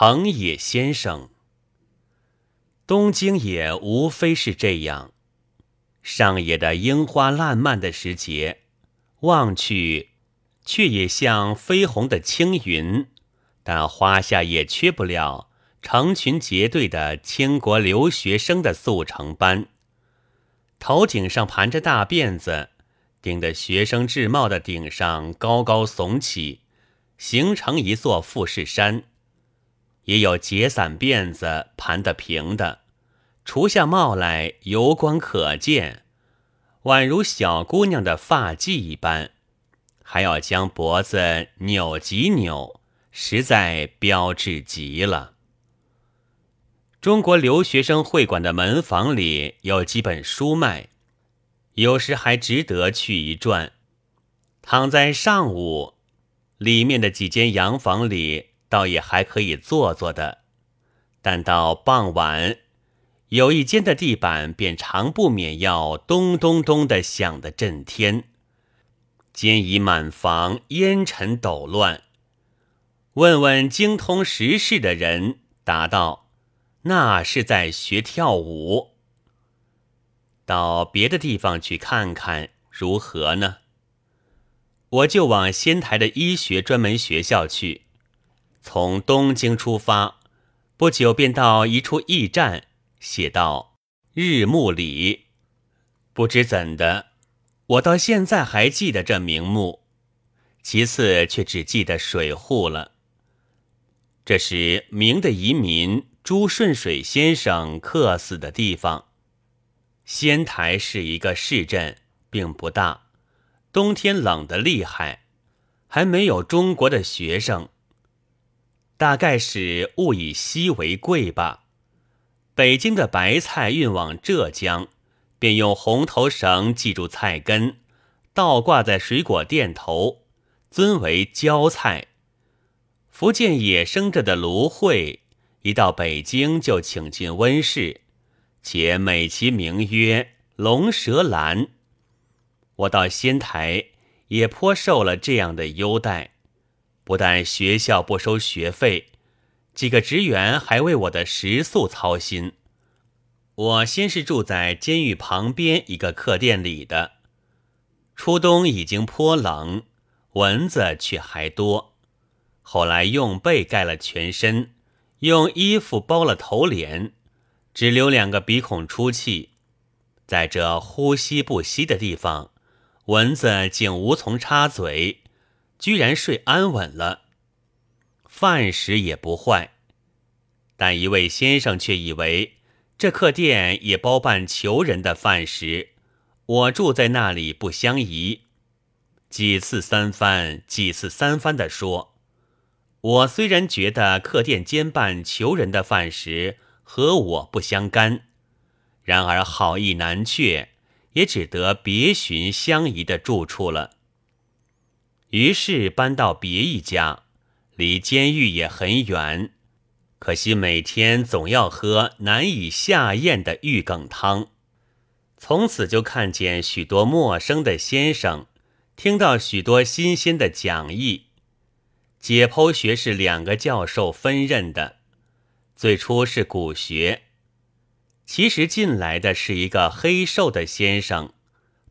藤野先生。东京也无非是这样，上野的樱花烂漫的时节，望去，却也像绯红的青云，但花下也缺不了成群结队的倾国留学生的速成班，头顶上盘着大辫子。顶的学生制帽的顶上高高耸起，形成一座富士山；也有结散辫子盘得平的，除下帽来油光可见，宛如小姑娘的发髻一般；还要将脖子扭几扭，实在标致极了。中国留学生会馆的门房里有几本书卖。有时还值得去一转。躺在上午，里面的几间洋房里倒也还可以坐坐的，但到傍晚，有一间的地板便常不免要咚咚咚的响得震天，间已满房烟尘抖乱。问问精通时事的人，答道：“那是在学跳舞。”到别的地方去看看如何呢？我就往仙台的医学专门学校去。从东京出发，不久便到一处驿站，写道“日暮里”。不知怎的，我到现在还记得这名目，其次却只记得水户了。这是明的移民朱顺水先生客死的地方。仙台是一个市镇，并不大，冬天冷得厉害，还没有中国的学生。大概是物以稀为贵吧。北京的白菜运往浙江，便用红头绳系住菜根，倒挂在水果店头，尊为椒菜。福建野生着的芦荟，一到北京就请进温室。且美其名曰龙舌兰，我到仙台也颇受了这样的优待。不但学校不收学费，几个职员还为我的食宿操心。我先是住在监狱旁边一个客店里的，初冬已经颇冷，蚊子却还多。后来用被盖了全身，用衣服包了头脸。只留两个鼻孔出气，在这呼吸不息的地方，蚊子竟无从插嘴，居然睡安稳了。饭食也不坏，但一位先生却以为这客店也包办求人的饭食，我住在那里不相宜。几次三番，几次三番的说，我虽然觉得客店兼办求人的饭食。和我不相干，然而好意难却，也只得别寻相宜的住处了。于是搬到别一家，离监狱也很远，可惜每天总要喝难以下咽的玉梗汤。从此就看见许多陌生的先生，听到许多新鲜的讲义。解剖学是两个教授分任的。最初是古学，其实进来的是一个黑瘦的先生，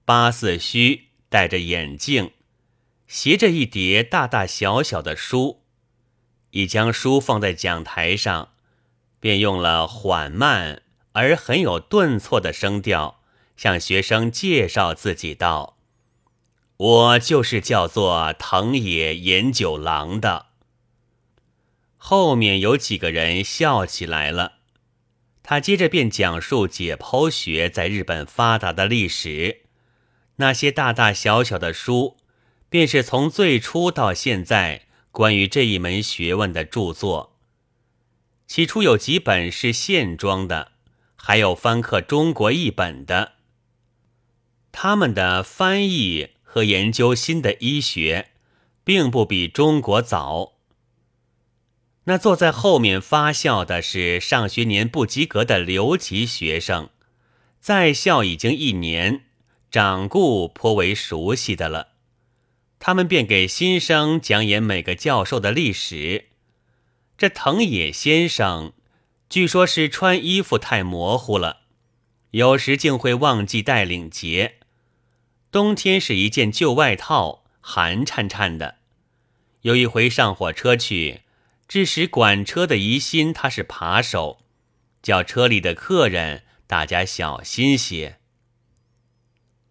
八字须，戴着眼镜，携着一叠大大小小的书，已将书放在讲台上，便用了缓慢而很有顿挫的声调向学生介绍自己道：“我就是叫做藤野研九郎的。”后面有几个人笑起来了，他接着便讲述解剖学在日本发达的历史，那些大大小小的书，便是从最初到现在关于这一门学问的著作。起初有几本是线装的，还有翻刻中国译本的。他们的翻译和研究新的医学，并不比中国早。那坐在后面发笑的是上学年不及格的留级学生，在校已经一年，掌故颇为熟悉的了。他们便给新生讲演每个教授的历史。这藤野先生，据说是穿衣服太模糊了，有时竟会忘记带领结。冬天是一件旧外套，寒颤颤的。有一回上火车去，致使管车的疑心他是扒手，叫车里的客人大家小心些。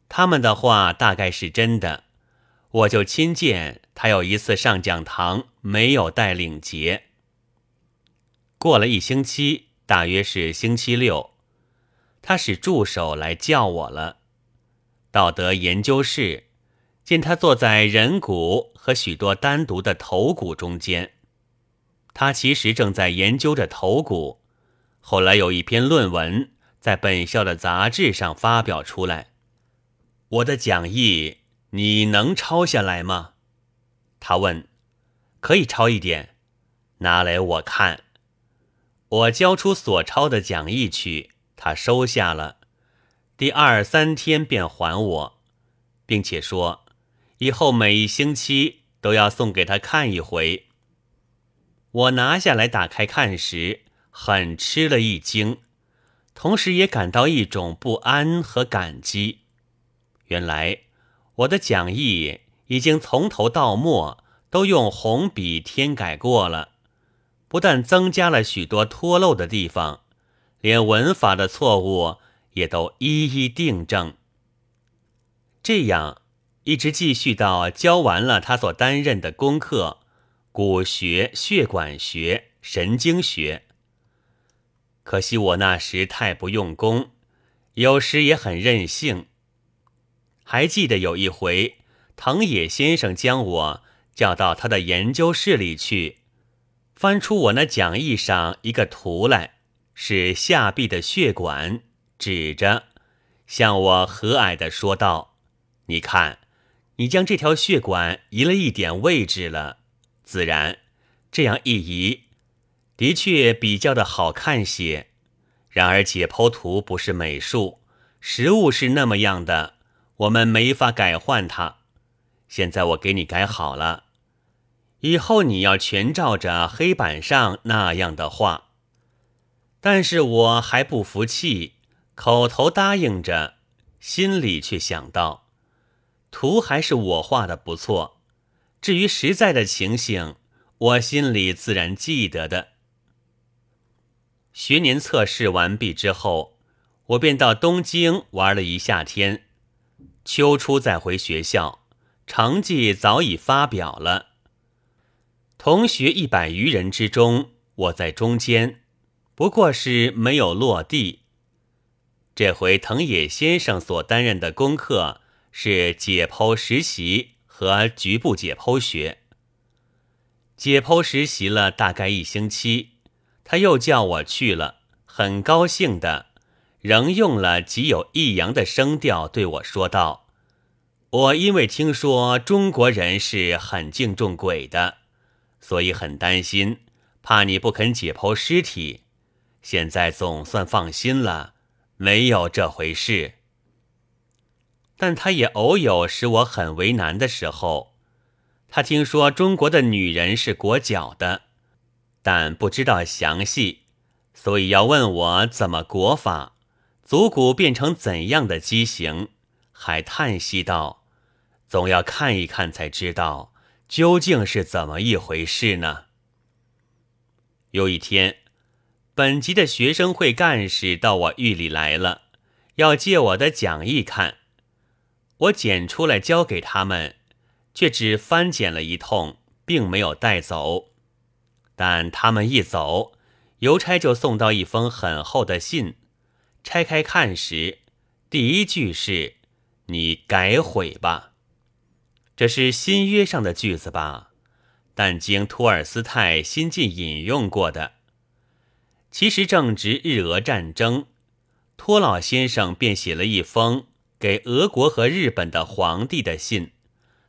他们的话大概是真的，我就亲见他有一次上讲堂没有带领结。过了一星期，大约是星期六，他使助手来叫我了。道德研究室，见他坐在人骨和许多单独的头骨中间，他其实正在研究着头骨。后来有一篇论文在本校的杂志上发表出来。我的讲义你能抄下来吗？他问。可以抄一点，拿来我看。我交出所抄的讲义去，他收下了。第二三天便还我，并且说以后每一星期都要送给他看一回。我拿下来打开看时，很吃了一惊，同时也感到一种不安和感激。原来我的讲义已经从头到末都用红笔添改过了，不但增加了许多脱漏的地方，连文法的错误也都一一订正。这样一直继续到教完了他所担任的功课——骨学、血管学、神经学。可惜我那时太不用功，有时也很任性。还记得有一回，藤野先生将我叫到他的研究室里去，翻出我那讲义上一个图来，是下臂的血管，指着，向我和蔼地说道：“你看，你将这条血管移了一点位置了，自然这样一移，的确比较的好看些。然而解剖图不是美术，实物是那么样的。”我们没法改换它，现在我给你改好了，以后你要全照着黑板上那样的画。但是我还不服气，口头答应着，心里却想到，图还是我画的不错。至于实在的情形，我心里自然记得的。学年测试完毕之后，我便到东京玩了一夏天。秋初再回学校，成绩早已发表了。同学一百余人之中，我在中间，不过是没有落地。这回藤野先生所担任的功课是解剖实习和局部解剖学。解剖实习了大概一星期，他又叫我去了，很高兴的。仍用了极有抑扬的声调对我说道：“我因为听说中国人是很敬重鬼的，所以很担心，怕你不肯解剖尸体。现在总算放心了，没有这回事。但他也偶有使我很为难的时候。他听说中国的女人是裹脚的，但不知道详细，所以要问我怎么裹法。”足骨变成怎样的畸形？还叹息道：“总要看一看才知道究竟是怎么一回事呢。”有一天，本级的学生会干事到我狱里来了，要借我的讲义看。我捡出来交给他们，却只翻检了一通，并没有带走。但他们一走，邮差就送到一封很厚的信。拆开看时，第一句是“你改悔吧”，这是新约上的句子吧？但经托尔斯泰新近引用过的。其实正值日俄战争，托老先生便写了一封给俄国和日本的皇帝的信，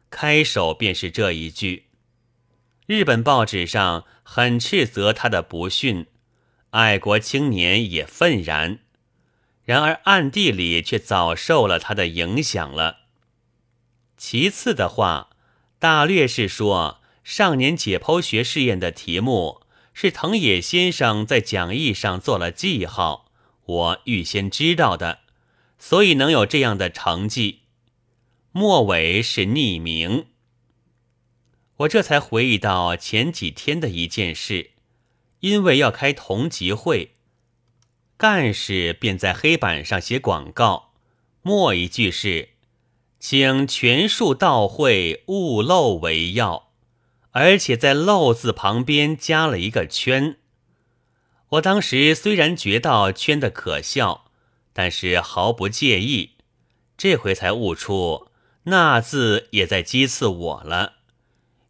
开首便是这一句。日本报纸上很斥责他的不逊，爱国青年也愤然。然而暗地里却早受了他的影响了。其次的话，大略是说，上年解剖学试验的题目是藤野先生在讲义上做了记号，我预先知道的，所以能有这样的成绩。末尾是匿名。我这才回忆到前几天的一件事，因为要开同级会，干事便在黑板上写广告，末一句是。请全数到会，勿漏为要。而且在“漏”字旁边加了一个圈。我当时虽然觉到圈的可笑，但是毫不介意。这回才悟出那字也在讥刺我了，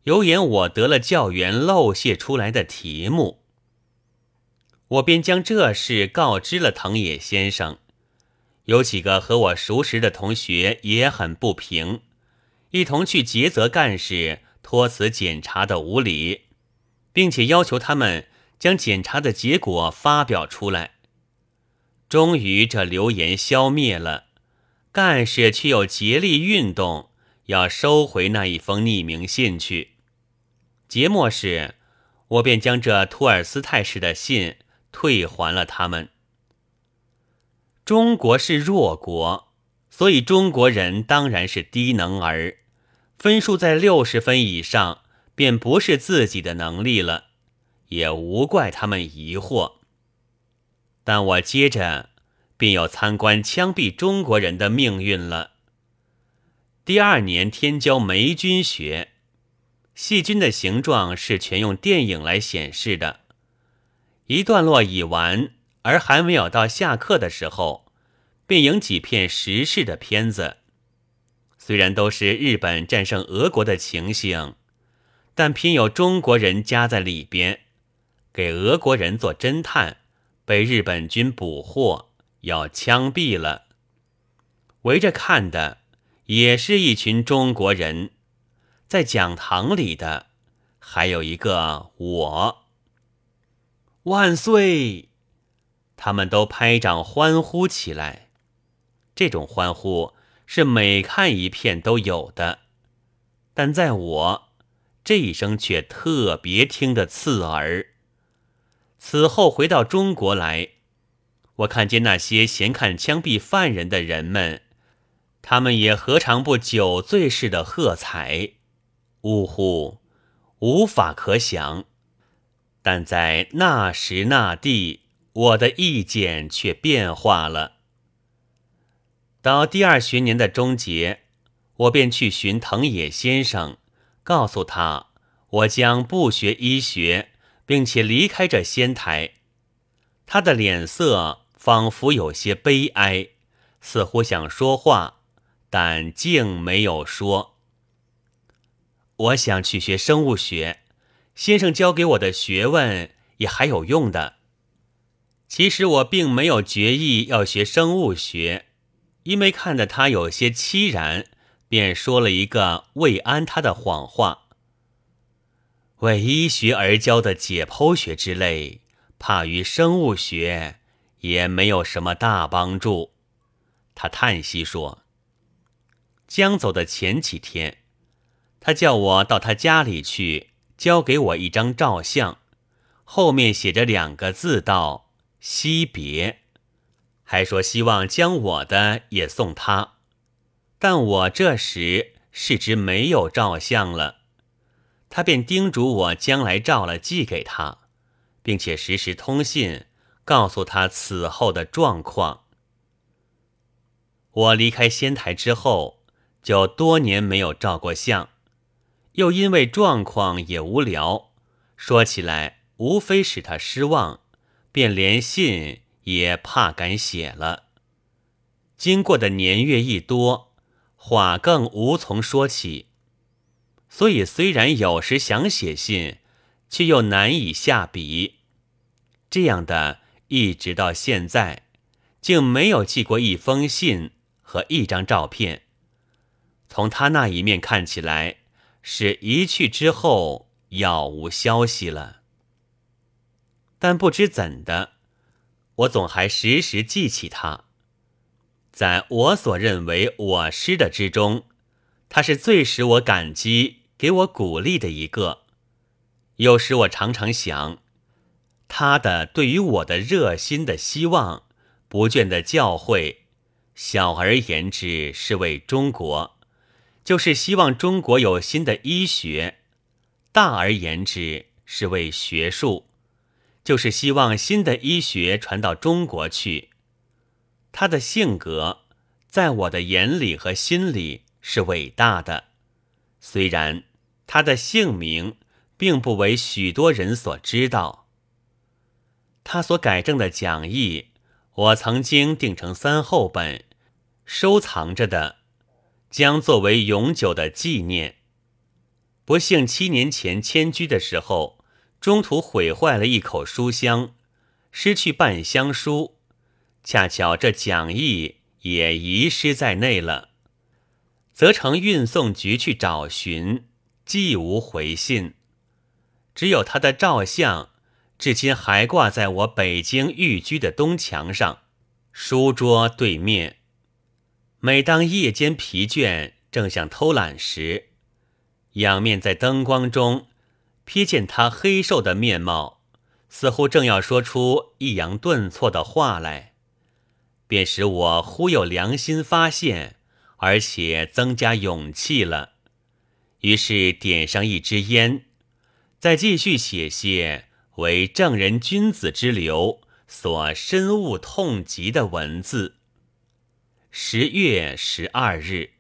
有眼我得了教员漏泄出来的题目。我便将这事告知了藤野先生。有几个和我熟识的同学也很不平，一同去诘责干事托辞检查的无理，并且要求他们将检查的结果发表出来。终于这流言消灭了，干事却又竭力运动，要收回那一封匿名信去。节末时，我便将这托尔斯泰式的信退还了他们。中国是弱国，所以中国人当然是低能儿，分数在六十分以上，便不是自己的能力了，也无怪他们疑惑。但我接着便要参观枪毙中国人的命运了。第二年天教霉菌学，细菌的形状是全用电影来显示的。一段落已完。而还没有到下课的时候，便影几片时事的片子。虽然都是日本战胜俄国的情形，但偏有中国人夹在里边，给俄国人做侦探，被日本军捕获，要枪毙了。围着看的也是一群中国人，在讲堂里的还有一个我。万岁！他们都拍掌欢呼起来，这种欢呼是每看一片都有的，但在我这一声却特别听得刺耳。此后回到中国来，我看见那些闲看枪毙犯人的人们，他们也何尝不酒醉似的喝彩？呜呼，无法可想。但在那时那地。我的意见却变化了。到第二学年的终结，我便去寻藤野先生，告诉他我将不学医学，并且离开这仙台。他的脸色仿佛有些悲哀，似乎想说话，但竟没有说。我想去学生物学，先生教给我的学问也还有用的。其实我并没有决意要学生物学，因为看得他有些凄然，便说了一个慰安他的谎话。为医学而教的解剖学之类，怕于生物学也没有什么大帮助。他叹息说：“将走的前几天，他叫我到他家里去，交给我一张照相，后面写着两个字道。”惜别，还说希望将我的也送他，但我这时是知没有照相了，他便叮嘱我将来照了寄给他，并且时时通信，告诉他此后的状况。我离开仙台之后，就多年没有照过相，又因为状况也无聊，说起来无非使他失望。便连信也怕敢写了。经过的年月一多，话更无从说起，所以虽然有时想写信，却又难以下笔。这样的一直到现在，竟没有寄过一封信和一张照片。从他那一面看起来，是一去之后杳无消息了。但不知怎的，我总还时时记起他。在我所认为我师的之中，他是最使我感激、给我鼓励的一个。有时我常常想，他的对于我的热心的希望，不倦的教诲，小而言之是为中国，就是希望中国有新的医学；大而言之是为学术，就是希望新的医学传到中国去。他的性格，在我的眼里和心里是伟大的，虽然他的姓名并不为许多人所知道。他所改正的讲义，我曾经订成三厚本，收藏着的，将作为永久的纪念。不幸七年前迁居的时候，中途毁坏了一口书箱，失去半箱书。恰巧这讲义也遗失在内了，则成运送局去找寻，既无回信，只有他的照相，至今还挂在我北京寓居的东墙上，书桌对面。每当夜间疲倦，正想偷懒时，仰面在灯光中瞥见他黑瘦的面貌，似乎正要说出抑扬顿挫的话来。便使我忽有良心发现，而且增加勇气了。于是点上一支烟，再继续写些为正人君子之流所深恶痛疾的文字。十月十二日。